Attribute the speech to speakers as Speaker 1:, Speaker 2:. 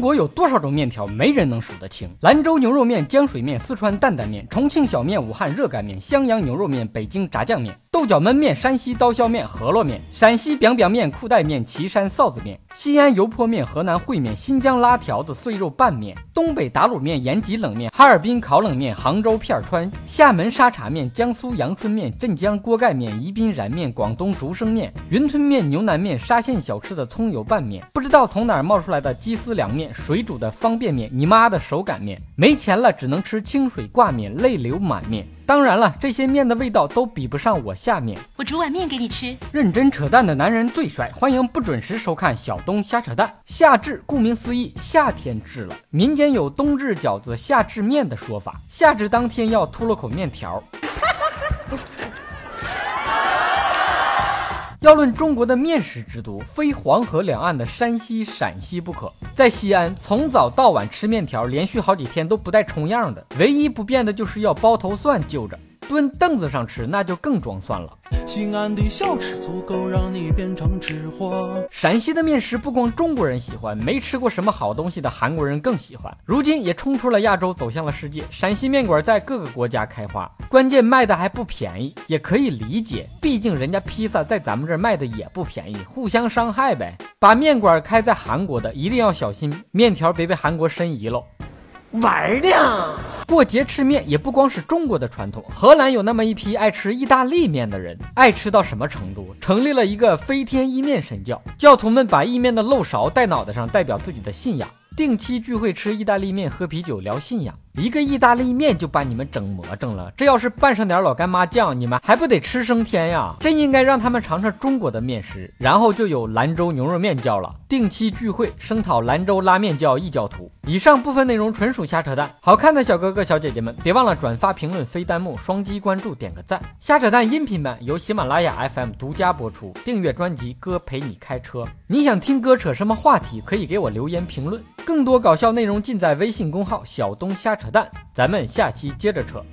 Speaker 1: 国有多少种面条，没人能数得清。兰州牛肉面、浆水面、四川担担面、重庆小面、武汉热干面、襄阳牛肉面、北京炸酱面、豆角焖面、山西刀削面、饸饹面、陕西 biang biang 面、裤带面、岐山臊子面、西安油泼面、河南烩面、新疆拉条子碎肉拌面、东北打卤面、延吉冷面、哈尔滨烤冷面、杭州片川、厦门沙茶面、江苏阳春面、镇江锅盖面、宜宾燃面、广东竹升面、云吞面、牛腩面、沙县小吃的葱油拌面，不知道从哪儿冒出来的鸡丝凉面、水煮的方便面、你妈的手擀面，没钱了只能吃清水挂面、泪流满面。当然了，这些面的味道都比不上我下下面。
Speaker 2: 我煮碗面给你吃。
Speaker 1: 认真扯淡的男人最帅，欢迎不准时收看小东瞎扯淡。夏至，顾名思义，夏天至了。民间有冬至饺子、夏至面的说法，夏至当天要吐了口面条。要论中国的面食之都，非黄河两岸的山西、陕西不可。在西安，从早到晚吃面条，连续好几天都不带重样的，唯一不变的就是要包头蒜就着。蹲凳子上吃，那就更装蒜了。
Speaker 3: 西安的小吃足够让你变成吃货。
Speaker 1: 陕西的面食不光中国人喜欢，没吃过什么好东西的韩国人更喜欢。如今也冲出了亚洲，走向了世界。陕西面馆在各个国家开花，关键卖的还不便宜，也可以理解，毕竟人家披萨在咱们这儿卖的也不便宜，互相伤害呗。把面馆开在韩国的，一定要小心面条别被韩国申遗喽。
Speaker 4: 玩呢。
Speaker 1: 过节吃面也不光是中国的传统，荷兰有那么一批爱吃意大利面的人，爱吃到什么程度？成立了一个飞天意面神教，教徒们把意面的漏勺戴脑袋上，代表自己的信仰，定期聚会吃意大利面，喝啤酒聊信仰。一个意大利面就把你们整魔怔了，这要是拌上点老干妈酱，你们还不得吃升天呀？真应该让他们尝尝中国的面食，然后就有兰州牛肉面教了。定期聚会声讨兰州拉面教异教徒。以上部分内容纯属瞎扯淡，好看的小哥哥小姐姐们别忘了转发、评论、飞弹幕、双击关注、点个赞。瞎扯淡音频版由喜马拉雅 FM 独家播出，订阅专辑哥陪你开车。你想听哥扯什么话题，可以给我留言评论。更多搞笑内容尽在微信公号小东瞎扯淡，咱们下期接着扯。